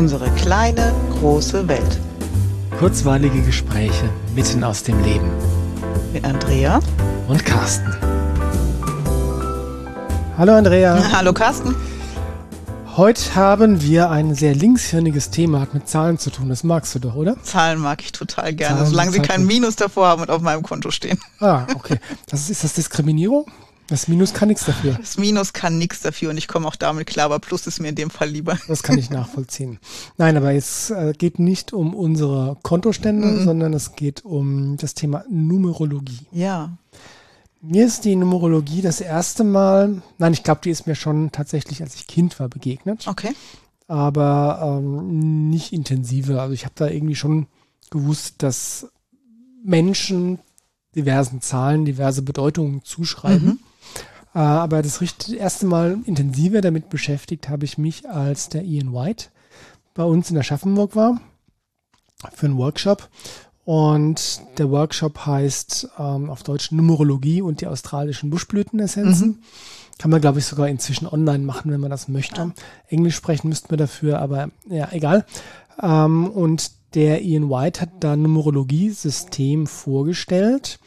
Unsere kleine, große Welt. Kurzweilige Gespräche mitten aus dem Leben. Mit Andrea und Carsten. Hallo Andrea. Hallo Carsten. Heute haben wir ein sehr linkshirniges Thema, hat mit Zahlen zu tun. Das magst du doch, oder? Zahlen mag ich total gerne, Zahlen, solange sie kein Minus davor haben und auf meinem Konto stehen. Ah, okay. Das ist, ist das Diskriminierung? Das Minus kann nichts dafür. Das Minus kann nichts dafür und ich komme auch damit klar, aber Plus ist mir in dem Fall lieber. Das kann ich nachvollziehen. Nein, aber es äh, geht nicht um unsere Kontostände, mhm. sondern es geht um das Thema Numerologie. Ja. Mir ist die Numerologie das erste Mal, nein, ich glaube, die ist mir schon tatsächlich, als ich Kind war, begegnet. Okay. Aber ähm, nicht intensiver. Also ich habe da irgendwie schon gewusst, dass Menschen diversen Zahlen diverse Bedeutungen zuschreiben. Mhm. Äh, aber das erste Mal intensiver damit beschäftigt habe ich mich, als der Ian White bei uns in der Schaffenburg war für einen Workshop. Und der Workshop heißt ähm, auf Deutsch Numerologie und die australischen Buschblütenessenzen. Mhm. Kann man, glaube ich, sogar inzwischen online machen, wenn man das möchte. Ja. Englisch sprechen müssten wir dafür, aber ja, egal. Ähm, und der Ian White hat da Numerologie-System vorgestellt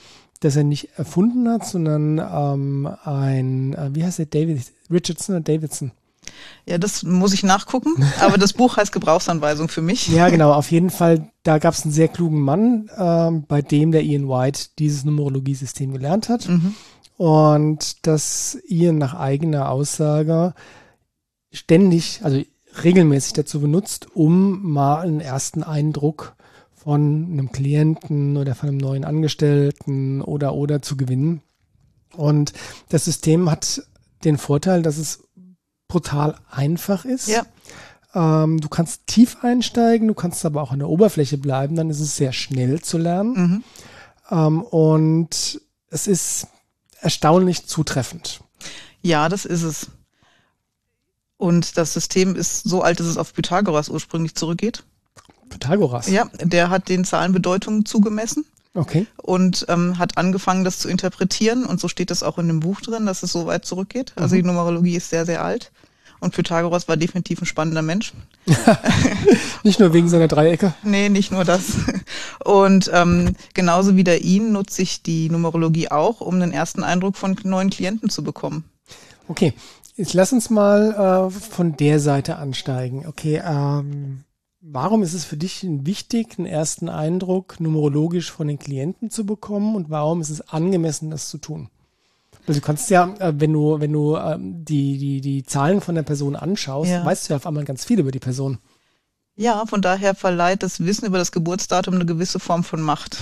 das er nicht erfunden hat, sondern ähm, ein, äh, wie heißt der, David Richardson oder Davidson? Ja, das muss ich nachgucken, aber das Buch heißt Gebrauchsanweisung für mich. Ja, genau, auf jeden Fall, da gab es einen sehr klugen Mann, ähm, bei dem der Ian White dieses Numerologiesystem gelernt hat. Mhm. Und das Ian nach eigener Aussage ständig, also regelmäßig dazu benutzt, um mal einen ersten Eindruck von einem Klienten oder von einem neuen Angestellten oder oder zu gewinnen. Und das System hat den Vorteil, dass es brutal einfach ist. Ja. Ähm, du kannst tief einsteigen, du kannst aber auch an der Oberfläche bleiben, dann ist es sehr schnell zu lernen. Mhm. Ähm, und es ist erstaunlich zutreffend. Ja, das ist es. Und das System ist so alt, dass es auf Pythagoras ursprünglich zurückgeht. Pythagoras. Ja, der hat den Zahlenbedeutungen zugemessen. Okay. Und ähm, hat angefangen, das zu interpretieren. Und so steht es auch in dem Buch drin, dass es so weit zurückgeht. Also mhm. die Numerologie ist sehr, sehr alt. Und Pythagoras war definitiv ein spannender Mensch. nicht nur wegen seiner Dreiecke. Nee, nicht nur das. Und ähm, genauso wie der ihn nutze ich die Numerologie auch, um den ersten Eindruck von neuen Klienten zu bekommen. Okay, jetzt lass uns mal äh, von der Seite ansteigen. Okay, ähm, Warum ist es für dich wichtig, einen ersten Eindruck numerologisch von den Klienten zu bekommen und warum ist es angemessen, das zu tun? Also du kannst ja, äh, wenn du, wenn du ähm, die, die, die Zahlen von der Person anschaust, ja. weißt du ja auf einmal ganz viel über die Person. Ja, von daher verleiht das Wissen über das Geburtsdatum eine gewisse Form von Macht.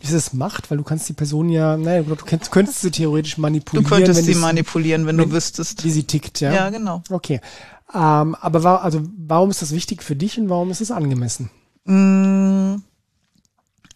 Ist es Macht? Weil du kannst die Person ja, naja, du könntest, könntest sie theoretisch manipulieren. Du könntest sie manipulieren, wenn, wenn, du wüsstest. Wie sie tickt, ja. Ja, genau. Okay. Ähm, aber war, also, warum ist das wichtig für dich und warum ist es angemessen? Mm,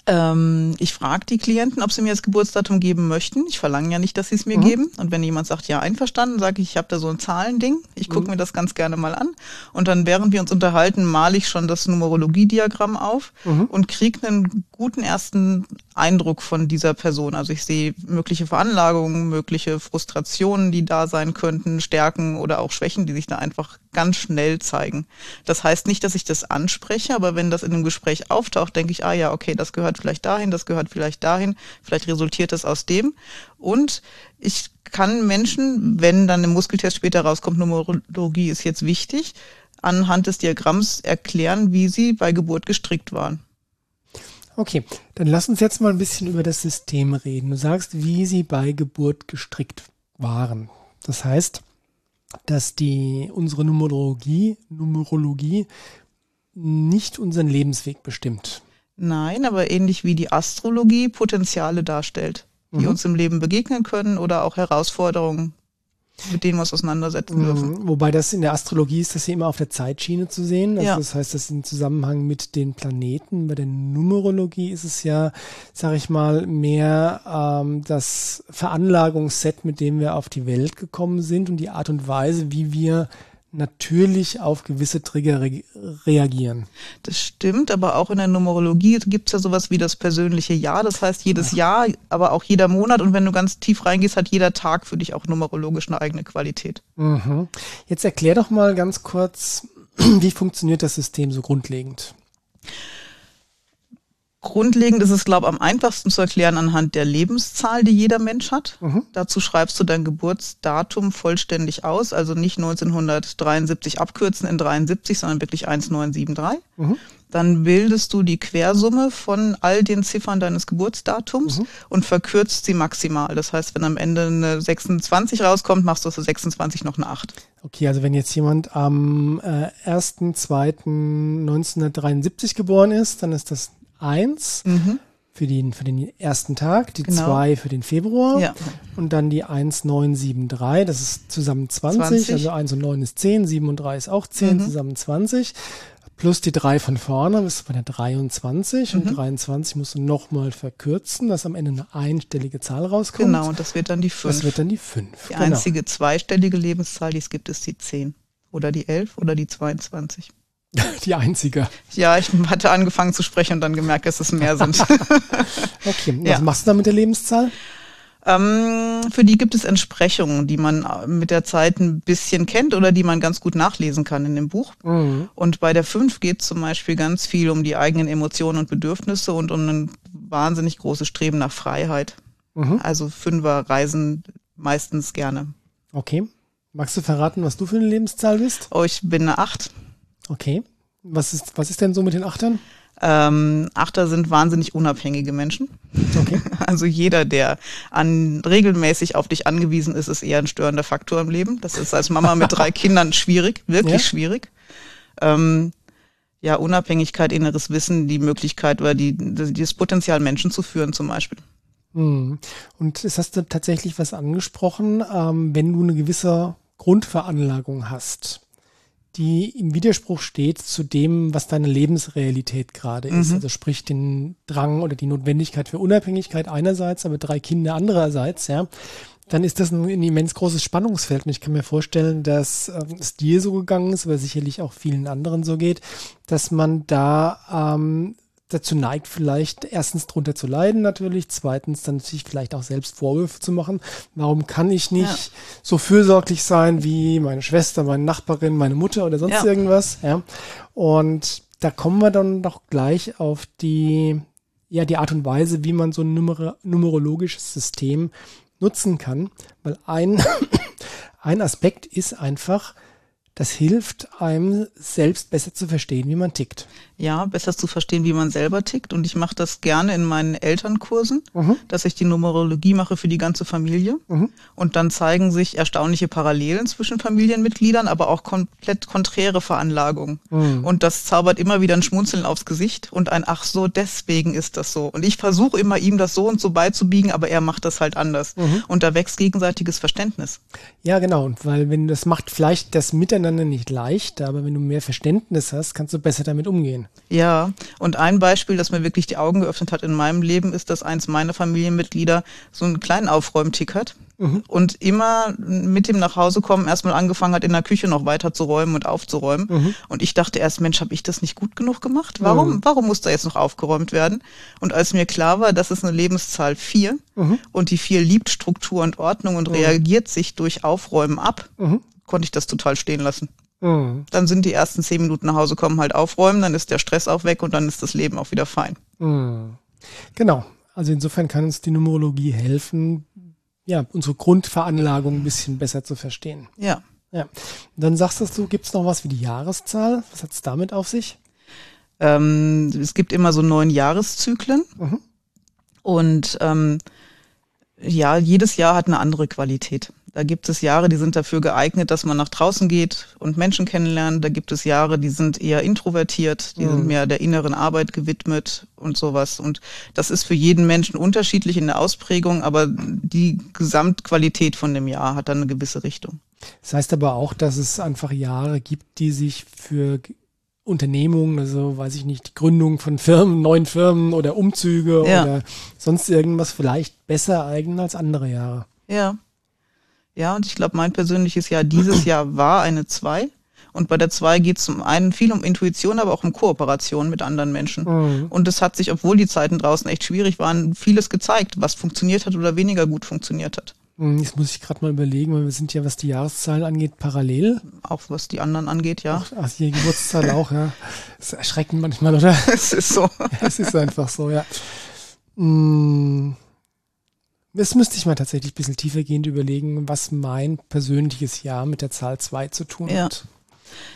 ähm, ich frage die Klienten, ob sie mir das Geburtsdatum geben möchten. Ich verlange ja nicht, dass sie es mir mhm. geben. Und wenn jemand sagt, ja, einverstanden, sage ich, ich habe da so ein Zahlending. Ich gucke mhm. mir das ganz gerne mal an. Und dann, während wir uns unterhalten, male ich schon das Numerologiediagramm auf mhm. und kriege einen guten ersten Eindruck von dieser Person. Also ich sehe mögliche Veranlagungen, mögliche Frustrationen, die da sein könnten, Stärken oder auch Schwächen, die sich da einfach ganz schnell zeigen. Das heißt nicht, dass ich das anspreche, aber wenn das in einem Gespräch auftaucht, denke ich, ah ja, okay, das gehört vielleicht dahin, das gehört vielleicht dahin, vielleicht resultiert das aus dem. Und ich kann Menschen, wenn dann im Muskeltest später rauskommt, Numerologie ist jetzt wichtig, anhand des Diagramms erklären, wie sie bei Geburt gestrickt waren. Okay, dann lass uns jetzt mal ein bisschen über das System reden. Du sagst, wie sie bei Geburt gestrickt waren. Das heißt, dass die unsere Numerologie, Numerologie nicht unseren Lebensweg bestimmt. Nein, aber ähnlich wie die Astrologie Potenziale darstellt, die mhm. uns im Leben begegnen können oder auch Herausforderungen, mit denen wir uns auseinandersetzen dürfen. Mhm. Wobei das in der Astrologie ist das ja immer auf der Zeitschiene zu sehen. Also ja. Das heißt, das ist im Zusammenhang mit den Planeten. Bei der Numerologie ist es ja, sag ich mal, mehr ähm, das Veranlagungsset, mit dem wir auf die Welt gekommen sind und die Art und Weise, wie wir natürlich auf gewisse Trigger re reagieren. Das stimmt, aber auch in der Numerologie gibt es ja sowas wie das persönliche Jahr. Das heißt, jedes Jahr, aber auch jeder Monat und wenn du ganz tief reingehst, hat jeder Tag für dich auch numerologisch eine eigene Qualität. Mhm. Jetzt erklär doch mal ganz kurz, Wie funktioniert das System so grundlegend? Grundlegend ist es, glaube ich, am einfachsten zu erklären anhand der Lebenszahl, die jeder Mensch hat. Mhm. Dazu schreibst du dein Geburtsdatum vollständig aus, also nicht 1973 abkürzen in 73, sondern wirklich 1973. Mhm. Dann bildest du die Quersumme von all den Ziffern deines Geburtsdatums mhm. und verkürzt sie maximal. Das heißt, wenn am Ende eine 26 rauskommt, machst du aus der 26 noch eine 8. Okay, also wenn jetzt jemand am äh, 1.2.1973 geboren ist, dann ist das 1 mhm. für, den, für den ersten Tag, die genau. 2 für den Februar ja. und dann die 1, 9, 7, 3, das ist zusammen 20, 20. also 1 und 9 ist 10, 7 und 3 ist auch 10, mhm. zusammen 20. Plus die 3 von vorne, bist du bei der 23 mhm. und 23 musst du nochmal verkürzen, dass am Ende eine einstellige Zahl rauskommt. Genau, und das wird dann die 5. Das wird dann die 5. Die genau. einzige zweistellige Lebenszahl, die es gibt, ist die 10. Oder die 11 oder die 22. Die einzige. Ja, ich hatte angefangen zu sprechen und dann gemerkt, dass es mehr sind. okay, was ja. machst du da mit der Lebenszahl? Ähm, für die gibt es Entsprechungen, die man mit der Zeit ein bisschen kennt oder die man ganz gut nachlesen kann in dem Buch. Mhm. Und bei der 5 geht es zum Beispiel ganz viel um die eigenen Emotionen und Bedürfnisse und um ein wahnsinnig großes Streben nach Freiheit. Mhm. Also Fünfer reisen meistens gerne. Okay. Magst du verraten, was du für eine Lebenszahl bist? Oh, ich bin eine 8. Okay. Was ist, was ist denn so mit den Achtern? Ähm, Achter sind wahnsinnig unabhängige Menschen. Okay. Also jeder, der an regelmäßig auf dich angewiesen ist, ist eher ein störender Faktor im Leben. Das ist als Mama mit drei Kindern schwierig, wirklich ja. schwierig. Ähm, ja, Unabhängigkeit, inneres Wissen, die Möglichkeit oder die, das Potenzial, Menschen zu führen zum Beispiel. Hm. Und es hast du tatsächlich was angesprochen, ähm, wenn du eine gewisse Grundveranlagung hast die im Widerspruch steht zu dem, was deine Lebensrealität gerade ist. Mhm. Also sprich den Drang oder die Notwendigkeit für Unabhängigkeit einerseits, aber drei Kinder andererseits, ja. Dann ist das ein, ein immens großes Spannungsfeld. Und ich kann mir vorstellen, dass ähm, es dir so gegangen ist, aber sicherlich auch vielen anderen so geht, dass man da ähm, dazu neigt, vielleicht erstens drunter zu leiden natürlich, zweitens dann sich vielleicht auch selbst Vorwürfe zu machen. Warum kann ich nicht ja. so fürsorglich sein wie meine Schwester, meine Nachbarin, meine Mutter oder sonst ja. irgendwas? Ja. Und da kommen wir dann doch gleich auf die, ja, die Art und Weise, wie man so ein Numer numerologisches System nutzen kann, weil ein, ein Aspekt ist einfach, das hilft einem selbst besser zu verstehen, wie man tickt ja, besser zu verstehen, wie man selber tickt. Und ich mache das gerne in meinen Elternkursen, mhm. dass ich die Numerologie mache für die ganze Familie. Mhm. Und dann zeigen sich erstaunliche Parallelen zwischen Familienmitgliedern, aber auch komplett konträre Veranlagungen. Mhm. Und das zaubert immer wieder ein Schmunzeln aufs Gesicht und ein Ach so, deswegen ist das so. Und ich versuche immer ihm das so und so beizubiegen, aber er macht das halt anders. Mhm. Und da wächst gegenseitiges Verständnis. Ja, genau. Und weil wenn das macht vielleicht das Miteinander nicht leicht, aber wenn du mehr Verständnis hast, kannst du besser damit umgehen. Ja, und ein Beispiel, das mir wirklich die Augen geöffnet hat in meinem Leben, ist, dass eins meiner Familienmitglieder so einen kleinen Aufräumtick hat mhm. und immer mit dem nach Hause kommen erstmal angefangen hat, in der Küche noch weiter zu räumen und aufzuräumen. Mhm. Und ich dachte erst, Mensch, habe ich das nicht gut genug gemacht? Warum, mhm. warum muss da jetzt noch aufgeräumt werden? Und als mir klar war, das ist eine Lebenszahl vier mhm. und die vier liebt Struktur und Ordnung und mhm. reagiert sich durch Aufräumen ab, mhm. konnte ich das total stehen lassen. Mhm. Dann sind die ersten zehn Minuten nach Hause kommen halt aufräumen, dann ist der Stress auch weg und dann ist das Leben auch wieder fein. Mhm. Genau. Also insofern kann uns die Numerologie helfen, ja, unsere Grundveranlagung ein bisschen besser zu verstehen. Ja. Ja. Dann sagst du, gibt es noch was wie die Jahreszahl? Was hat es damit auf sich? Ähm, es gibt immer so neun Jahreszyklen. Mhm. Und ähm, ja, jedes Jahr hat eine andere Qualität. Da gibt es Jahre, die sind dafür geeignet, dass man nach draußen geht und Menschen kennenlernt. Da gibt es Jahre, die sind eher introvertiert, die mhm. sind mehr der inneren Arbeit gewidmet und sowas. Und das ist für jeden Menschen unterschiedlich in der Ausprägung, aber die Gesamtqualität von dem Jahr hat dann eine gewisse Richtung. Das heißt aber auch, dass es einfach Jahre gibt, die sich für Unternehmungen, also weiß ich nicht, Gründung von Firmen, neuen Firmen oder Umzüge ja. oder sonst irgendwas vielleicht besser eignen als andere Jahre. Ja. Ja, und ich glaube, mein persönliches Jahr dieses Jahr war eine 2. Und bei der 2 geht es zum einen viel um Intuition, aber auch um Kooperation mit anderen Menschen. Mhm. Und es hat sich, obwohl die Zeiten draußen echt schwierig waren, vieles gezeigt, was funktioniert hat oder weniger gut funktioniert hat. Hm, Jetzt muss ich gerade mal überlegen, weil wir sind ja, was die Jahreszahlen angeht, parallel. Auch was die anderen angeht, ja. Ach, ach, die Geburtszahl auch, ja. Das ist erschreckend manchmal, oder? Es ist so. Es ist einfach so, ja. Mm, Das müsste ich mal tatsächlich ein bisschen tiefergehend überlegen, was mein persönliches Jahr mit der Zahl 2 zu tun Ja. hat.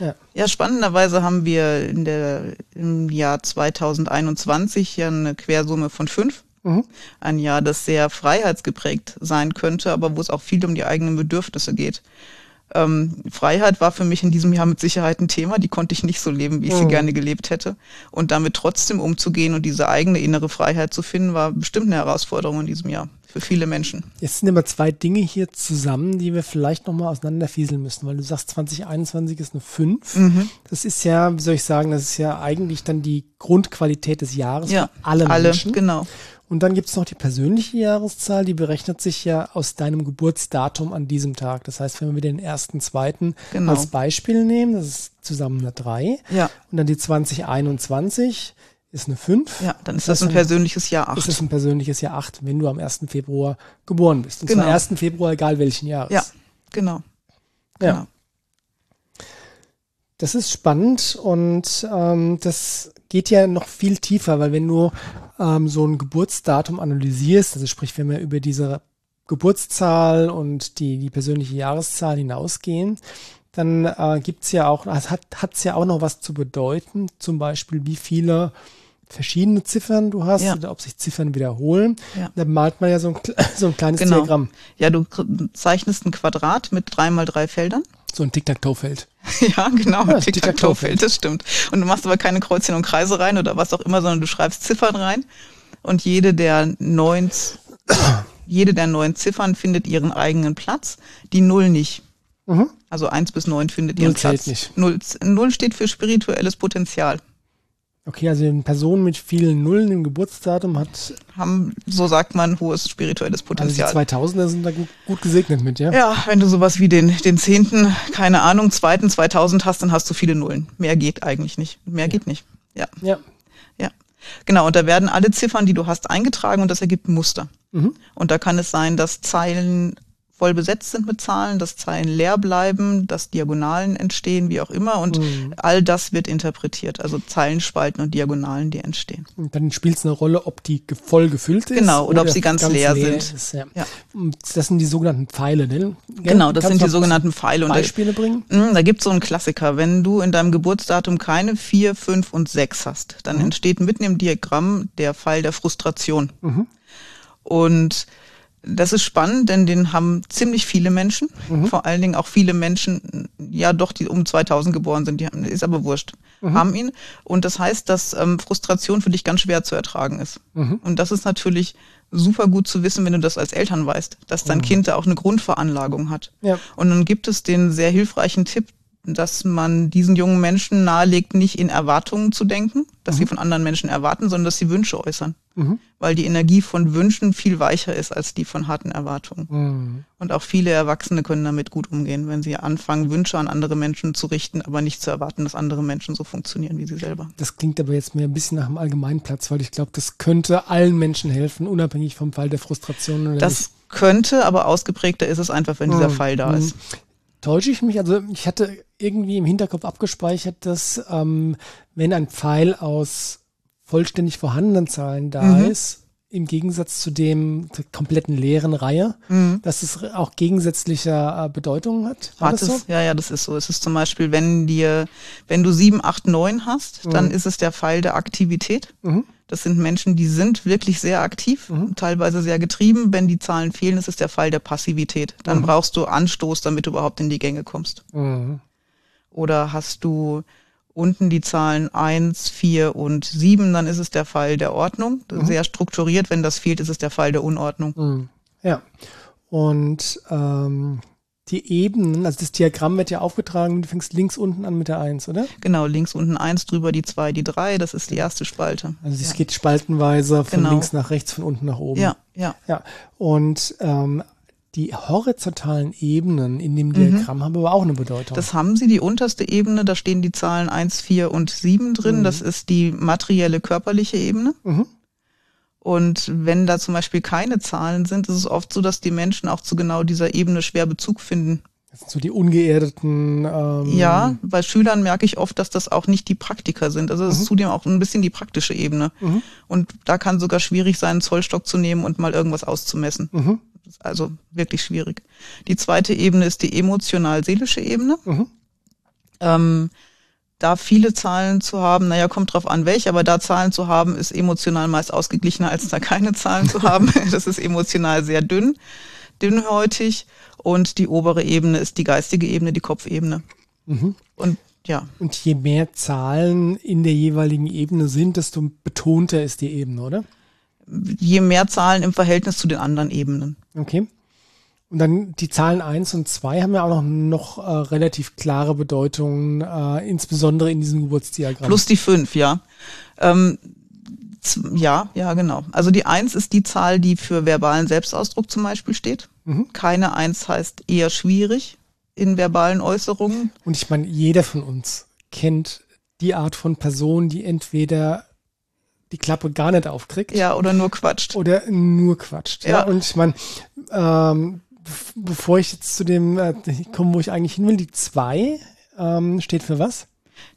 Ja. Ja, spannenderweise haben wir in der, im Jahr 2021 ja eine Quersumme von fünf. Mhm. Ein Jahr, das sehr freiheitsgeprägt sein könnte, aber wo es auch viel um die eigenen Bedürfnisse geht. Ähm, Freiheit war für mich in diesem Jahr mit Sicherheit ein Thema. Die konnte ich nicht so leben, wie ich sie Mhm. gerne gelebt hätte. Und damit trotzdem umzugehen und diese eigene innere Freiheit zu finden, war bestimmt eine Herausforderung in diesem Jahr für viele Menschen. Jetzt sind aber zwei Dinge hier zusammen, die wir vielleicht nochmal auseinanderfieseln müssen, weil du sagst, 2021 ist eine 5. Mhm. Das ist ja, wie soll ich sagen, das ist ja eigentlich dann die Grundqualität des Jahres Ja, für alle, alle, Menschen. genau. Und dann gibt's noch die persönliche Jahreszahl, die berechnet sich ja aus deinem Geburtsdatum an diesem Tag. Das heißt, wenn wir den ersten, zweiten Genau. als Beispiel nehmen, das ist zusammen eine 3. Ja, Und dann die 2021 ist eine 5. ja, dann ist Das das ein persönliches Jahr Das acht. ist ein persönliches Jahr 8, wenn du am 1. Februar geboren bist. Und Genau. zwar 1. Februar, egal welchen Jahres. Ja, genau. Ja. genau. Das ist spannend und ähm, das geht ja noch viel tiefer, weil wenn du ähm, so ein Geburtsdatum analysierst, also sprich, wenn wir über diese Geburtszahl und die, die persönliche Jahreszahl hinausgehen, dann äh, gibt's ja auch, es hat hat's ja auch noch was zu bedeuten, zum Beispiel wie viele verschiedene Ziffern du hast Ja. oder ob sich Ziffern wiederholen. Ja. Da malt man ja so ein, so ein kleines Genau. Diagramm, Ja, du zeichnest ein Quadrat mit drei mal drei Feldern. So ein Tic-Tac-Toe-Feld. Ja, genau, Ja, Tic-Tac-Toe-Feld, das stimmt. Und du machst aber keine Kreuzchen und Kreise rein oder was auch immer, sondern du schreibst Ziffern rein. Und jede der neun, jede der neun Ziffern findet ihren eigenen Platz, die Null nicht. Mhm. Also eins bis neun findet Null ihren zählt Platz. nicht. Null, Null steht für spirituelles Potenzial. Okay, also eine Person mit vielen Nullen im Geburtsdatum hat, Haben, so sagt man, hohes spirituelles also die Potenzial. 2000er sind da gut, gut gesegnet mit, ja? Ja, wenn du sowas wie den, den zehnten, keine Ahnung, zweiten 2000 hast, dann hast du viele Nullen. Mehr geht eigentlich nicht. Mehr geht nicht. Ja, Ja. ja. Genau, und da werden alle Ziffern, die du hast, eingetragen und das ergibt ein Muster. Mhm. Und da kann es sein, dass Zeilen voll besetzt sind mit Zahlen, dass Zeilen leer bleiben, dass Diagonalen entstehen, wie auch immer. Und Mhm. all das wird interpretiert. Also Zeilenspalten und Diagonalen, die entstehen. Und dann spielt es eine Rolle, ob die voll gefüllt ist. Genau, oder ob sie ganz leer sind. Ist, ja. Ja. Das sind die sogenannten Pfeile, ne? Genau, das sind die sogenannten Pfeile. Und da- Beispiele bringen? Mm, Da gibt's so einen Klassiker. Wenn du in deinem Geburtsdatum keine vier, fünf und sechs hast, dann Mhm. entsteht mitten im Diagramm der Pfeil der Frustration. Mhm. Und das ist spannend, denn den haben ziemlich viele Menschen, Mhm. vor allen Dingen auch viele Menschen, ja doch, die um 2000 geboren sind, die haben, ist aber wurscht, Mhm. haben ihn. Und das heißt, dass ähm, Frustration für dich ganz schwer zu ertragen ist. Mhm. Und das ist natürlich super gut zu wissen, wenn du das als Eltern weißt, dass dein Kind da auch eine Grundveranlagung hat. Ja. Und dann gibt es den sehr hilfreichen Tipp, dass man diesen jungen Menschen nahelegt, nicht in Erwartungen zu denken, dass sie von anderen Menschen erwarten, sondern dass sie Wünsche äußern. Mhm. Weil die Energie von Wünschen viel weicher ist als die von harten Erwartungen. Mhm. Und auch viele Erwachsene können damit gut umgehen, wenn sie anfangen, Wünsche an andere Menschen zu richten, aber nicht zu erwarten, dass andere Menschen so funktionieren wie sie selber. Das klingt aber jetzt mir ein bisschen nach dem Allgemeinplatz, weil ich glaube, das könnte allen Menschen helfen, unabhängig vom Fall der Frustration. Oder Das könnte, aber ausgeprägter ist es einfach, wenn dieser Mhm. Fall da Mhm. ist. Täusche ich mich? Also ich hatte irgendwie im Hinterkopf abgespeichert, dass ähm, wenn ein Pfeil aus vollständig vorhandenen Zahlen da Mhm. ist, im Gegensatz zu dem zur kompletten leeren Reihe, Mhm. dass es auch gegensätzliche äh, Bedeutungen hat. War das so? ja, ja, das ist so. Es ist zum Beispiel, wenn dir, wenn du sieben, acht, neun hast, dann Mhm. ist es der Pfeil der Aktivität. Mhm. Das sind Menschen, die sind wirklich sehr aktiv, Mhm. teilweise sehr getrieben. Wenn die Zahlen fehlen, ist es der Fall der Passivität. Dann Mhm. brauchst du Anstoß, damit du überhaupt in die Gänge kommst. Mhm. Oder hast du unten die Zahlen eins, vier und sieben, dann ist es der Fall der Ordnung. Mhm. Sehr strukturiert. Wenn das fehlt, ist es der Fall der Unordnung. Mhm. Ja. Und ähm, die Ebenen, also das Diagramm wird ja aufgetragen, du fängst links unten an mit der Eins, oder? Genau, links unten eins, drüber die zwei, die drei. Das ist die erste Spalte. Also es ja. geht spaltenweise von Genau. links nach rechts, von unten nach oben. Ja, ja. Ja, und ähm, die horizontalen Ebenen in dem Mhm. Diagramm haben aber auch eine Bedeutung. Das haben sie, die unterste Ebene, da stehen die Zahlen 1, 4 und 7 drin. Mhm. Das ist die materielle körperliche Ebene. mhm. Und wenn da zum Beispiel keine Zahlen sind, ist es oft so, dass die Menschen auch zu genau dieser Ebene schwer Bezug finden. Das sind so die ungeerdeten. Ähm ja, bei Schülern merke ich oft, dass das auch nicht die Praktiker sind. Also es mhm. ist zudem auch ein bisschen die praktische Ebene. Mhm. Und da kann sogar schwierig sein, einen Zollstock zu nehmen und mal irgendwas auszumessen. Mhm. Also wirklich schwierig. Die zweite Ebene ist die emotional-seelische Ebene. Mhm. Ähm, da viele Zahlen zu haben, naja, kommt drauf an, welche, aber da Zahlen zu haben, ist emotional meist ausgeglichener, als da keine Zahlen zu haben. Das ist emotional sehr dünn, dünnhäutig. Und die obere Ebene ist die geistige Ebene, die Kopfebene. Mhm. Und ja. Und je mehr Zahlen in der jeweiligen Ebene sind, desto betonter ist die Ebene, oder? Je mehr Zahlen im Verhältnis zu den anderen Ebenen. Okay. Und dann die Zahlen eins und zwei haben ja auch noch, noch äh, relativ klare Bedeutungen, äh, insbesondere in diesem Geburtsdiagramm. Plus die fünf, ja. Ähm, ja, ja, genau. Also die eins ist die Zahl, die für verbalen Selbstausdruck zum Beispiel steht. Mhm. Keine eins heißt eher schwierig in verbalen Äußerungen. Und ich meine, jeder von uns kennt die Art von Person, die entweder die Klappe gar nicht aufkriegt. Ja, oder nur quatscht. Oder nur quatscht. Ja, ja. und ich meine, ähm, bevor ich jetzt zu dem äh, komme, wo ich eigentlich hin will, die zwei ähm, steht für was?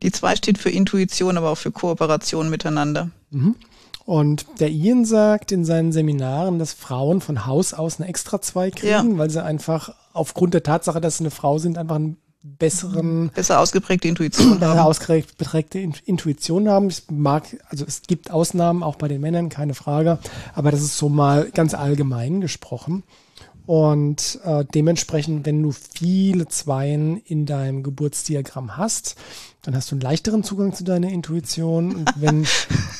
Die zwei steht für Intuition, aber auch für Kooperation miteinander. Mhm. Und der Ian sagt in seinen Seminaren, dass Frauen von Haus aus eine extra zwei kriegen, ja. weil sie einfach aufgrund der Tatsache, dass sie eine Frau sind, einfach einen besseren besser ausgeprägte Intuition haben. ausgeprägte Intuition haben. Ich mag, also es gibt Ausnahmen auch bei den Männern, keine Frage, aber das ist so mal ganz allgemein gesprochen. Und äh, dementsprechend, wenn du viele Zweien in deinem Geburtsdiagramm hast, dann hast du einen leichteren Zugang zu deiner Intuition. Und wenn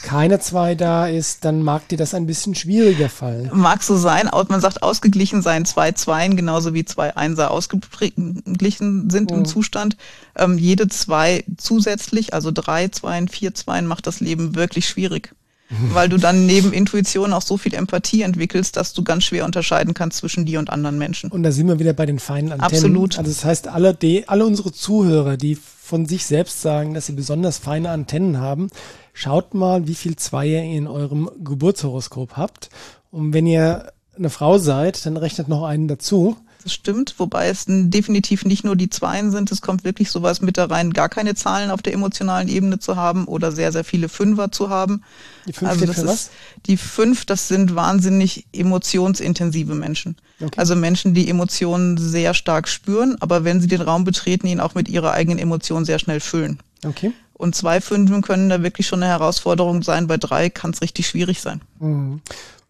keine zwei da ist, dann mag dir das ein bisschen schwieriger fallen. Mag so sein. Man sagt ausgeglichen sein zwei Zweien, genauso wie zwei Einser ausgeglichen sind mhm. im Zustand. Ähm, jede zwei zusätzlich, also drei Zweien, vier Zweien, macht das Leben wirklich schwierig weil du dann neben Intuition auch so viel Empathie entwickelst, dass du ganz schwer unterscheiden kannst zwischen dir und anderen Menschen. Und da sind wir wieder bei den feinen Antennen. Absolut. Also das heißt, alle, die, alle unsere Zuhörer, die von sich selbst sagen, dass sie besonders feine Antennen haben, schaut mal, wie viel Zweier ihr in eurem Geburtshoroskop habt. Und wenn ihr eine Frau seid, dann rechnet noch einen dazu. Das stimmt, wobei es definitiv nicht nur die Zweien sind. Es kommt wirklich sowas mit da rein, gar keine Zahlen auf der emotionalen Ebene zu haben oder sehr, sehr viele Fünfer zu haben. Die fünf also das ist was? die fünf, das sind wahnsinnig emotionsintensive Menschen. Okay. Also Menschen, die Emotionen sehr stark spüren, aber wenn sie den Raum betreten, ihn auch mit ihrer eigenen Emotion sehr schnell füllen. Okay. Und zwei Fünfen können da wirklich schon eine Herausforderung sein. Bei drei kann es richtig schwierig sein. Mhm.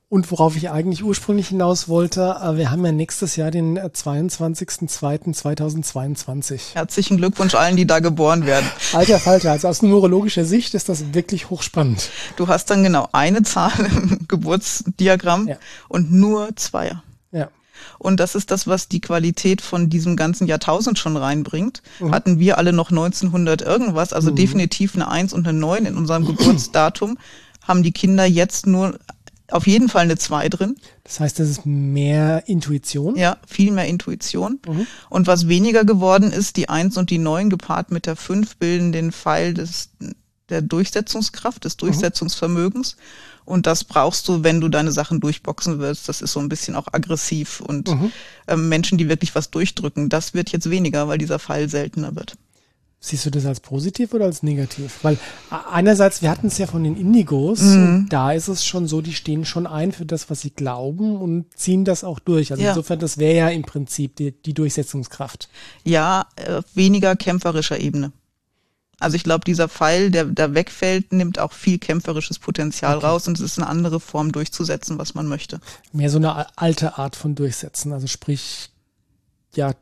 Und worauf ich eigentlich ursprünglich hinaus wollte, äh, wir haben ja nächstes Jahr den 22.02.2022. Äh, Herzlichen Glückwunsch allen, die da geboren werden. Alter Falter, also aus numerologischer Sicht ist das wirklich hochspannend. Du hast dann genau eine Zahl im Geburtsdiagramm ja. und nur Zweier. Ja. Und das ist das, was die Qualität von diesem ganzen Jahrtausend schon reinbringt. Mhm. Hatten wir alle noch 1900 irgendwas, also mhm. definitiv eine Eins und eine Neun in unserem Geburtsdatum, haben die Kinder jetzt nur auf jeden Fall eine 2 drin. Das heißt, das ist mehr Intuition? Ja, viel mehr Intuition. Mhm. Und was weniger geworden ist, die 1 und die 9 gepaart mit der 5 bilden den Pfeil des, der Durchsetzungskraft, des mhm. Durchsetzungsvermögens. Mhm. Und das brauchst du, wenn du deine Sachen durchboxen willst. Das ist so ein bisschen auch aggressiv. Und mhm. ähm, Menschen, die wirklich was durchdrücken, das wird jetzt weniger, weil dieser Pfeil seltener wird. Siehst du das als positiv oder als negativ? Weil einerseits, wir hatten es ja von den Indigos, mhm. da ist es schon so, die stehen schon ein für das, was sie glauben und ziehen das auch durch. Also ja. insofern, das wäre ja im Prinzip die, die Durchsetzungskraft. Ja, äh, weniger kämpferischer Ebene. Also ich glaube, dieser Pfeil, der da wegfällt, nimmt auch viel kämpferisches Potenzial okay. raus und es ist eine andere Form durchzusetzen, was man möchte. Mehr so eine alte Art von Durchsetzen, also sprich, ja,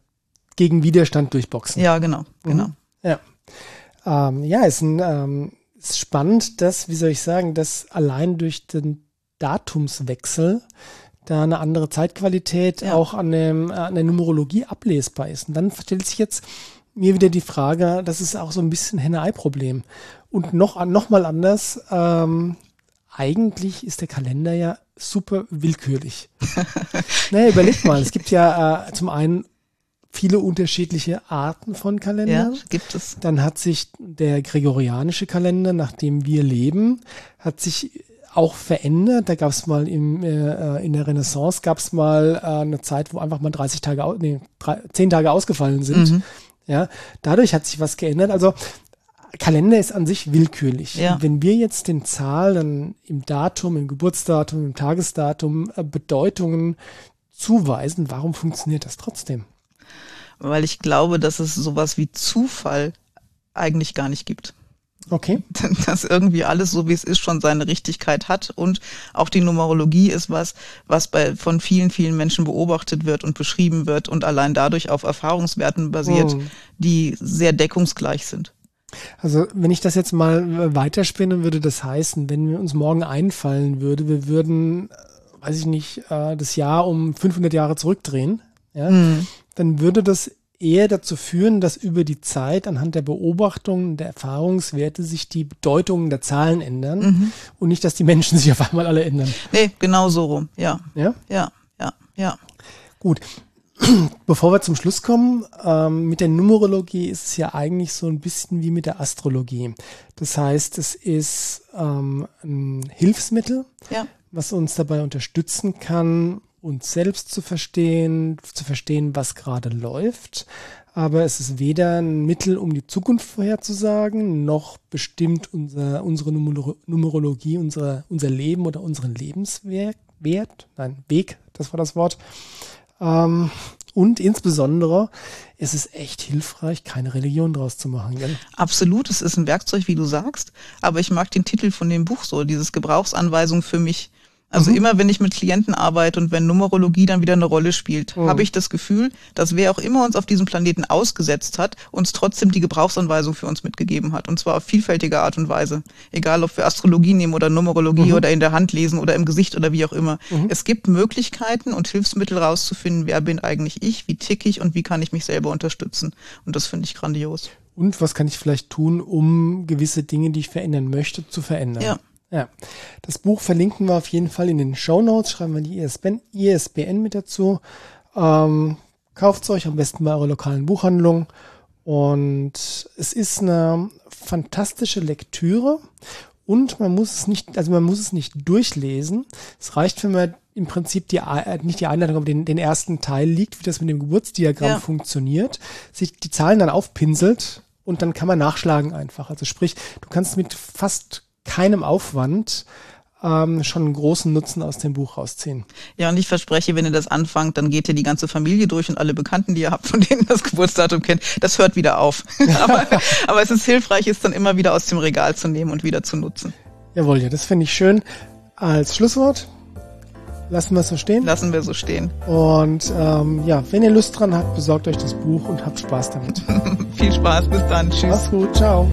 gegen Widerstand durchboxen. Ja, genau, genau. Mhm. Ja. Ähm, ja, ist, ein, ähm, ist spannend, dass, wie soll ich sagen, dass allein durch den Datumswechsel da eine andere Zeitqualität ja. auch an, dem, an der Numerologie ablesbar ist. Und dann stellt sich jetzt mir wieder die Frage, das ist auch so ein bisschen Henne-Ei-Problem. Und noch, noch mal anders, ähm, eigentlich ist der Kalender ja super willkürlich. naja, überleg mal, es gibt ja äh, zum einen viele unterschiedliche Arten von Kalendern. Ja, gibt es. Dann hat sich der gregorianische Kalender, nach dem wir leben, hat sich auch verändert. Da gab es mal im, äh, in der Renaissance gab es mal äh, eine Zeit, wo einfach mal 30 Tage, nee, drei, 10 Tage ausgefallen sind. Mhm. Ja, dadurch hat sich was geändert. Also Kalender ist an sich willkürlich. Ja. Wenn wir jetzt den Zahlen im Datum, im Geburtsdatum, im Tagesdatum äh, Bedeutungen zuweisen, warum funktioniert das trotzdem? Weil ich glaube, dass es sowas wie Zufall eigentlich gar nicht gibt. Okay. Dass irgendwie alles so wie es ist schon seine Richtigkeit hat und auch die Numerologie ist was, was bei von vielen vielen Menschen beobachtet wird und beschrieben wird und allein dadurch auf Erfahrungswerten basiert, mhm. die sehr deckungsgleich sind. Also wenn ich das jetzt mal weiterspinnen würde das heißen, wenn wir uns morgen einfallen würde, wir würden, weiß ich nicht, äh, das Jahr um 500 Jahre zurückdrehen, ja, mhm. dann würde das eher dazu führen, dass über die Zeit anhand der Beobachtungen, der Erfahrungswerte sich die Bedeutungen der Zahlen ändern mhm. und nicht, dass die Menschen sich auf einmal alle ändern. Nee, genau so rum, ja. Ja? Ja, ja, ja. Gut. Bevor wir zum Schluss kommen, ähm, mit der Numerologie ist es ja eigentlich so ein bisschen wie mit der Astrologie. Das heißt, es ist ähm, ein Hilfsmittel, ja. was uns dabei unterstützen kann, uns selbst zu verstehen, zu verstehen, was gerade läuft. Aber es ist weder ein Mittel, um die Zukunft vorherzusagen, noch bestimmt unser, unsere Numerologie, unser, unser Leben oder unseren Lebenswert, nein, Weg, das war das Wort. Ähm, und insbesondere ist es echt hilfreich, keine Religion draus zu machen. Gell? Absolut, es ist ein Werkzeug, wie du sagst. Aber ich mag den Titel von dem Buch so, dieses Gebrauchsanweisung für mich. Also mhm. immer, wenn ich mit Klienten arbeite und wenn Numerologie dann wieder eine Rolle spielt, mhm. habe ich das Gefühl, dass wer auch immer uns auf diesem Planeten ausgesetzt hat, uns trotzdem die Gebrauchsanweisung für uns mitgegeben hat. Und zwar auf vielfältige Art und Weise. Egal, ob wir Astrologie nehmen oder Numerologie mhm. oder in der Hand lesen oder im Gesicht oder wie auch immer. Mhm. Es gibt Möglichkeiten und Hilfsmittel rauszufinden, wer bin eigentlich ich, wie tick ich und wie kann ich mich selber unterstützen. Und das finde ich grandios. Und was kann ich vielleicht tun, um gewisse Dinge, die ich verändern möchte, zu verändern? Ja. Ja, das Buch verlinken wir auf jeden Fall in den Show Notes. Schreiben wir die ISBN, ISBN mit dazu. Ähm, Kauft es euch am besten bei eurer lokalen Buchhandlung. Und es ist eine fantastische Lektüre und man muss es nicht, also man muss es nicht durchlesen. Es reicht, wenn man im Prinzip die, äh, nicht die Einleitung, aber den, den ersten Teil liegt, wie das mit dem Geburtsdiagramm ja. funktioniert, sich die Zahlen dann aufpinselt und dann kann man nachschlagen einfach. Also sprich, du kannst mit fast keinem Aufwand ähm, schon einen großen Nutzen aus dem Buch rausziehen. Ja, und ich verspreche, wenn ihr das anfangt, dann geht ihr die ganze Familie durch und alle Bekannten, die ihr habt, von denen das Geburtsdatum kennt, das hört wieder auf. aber, aber es ist hilfreich, es dann immer wieder aus dem Regal zu nehmen und wieder zu nutzen. Jawohl, ja, das finde ich schön. Als Schlusswort lassen wir es so stehen. Lassen wir so stehen. Und ähm, ja, wenn ihr Lust dran habt, besorgt euch das Buch und habt Spaß damit. Viel Spaß, bis dann. Tschüss. Mach's gut, ciao.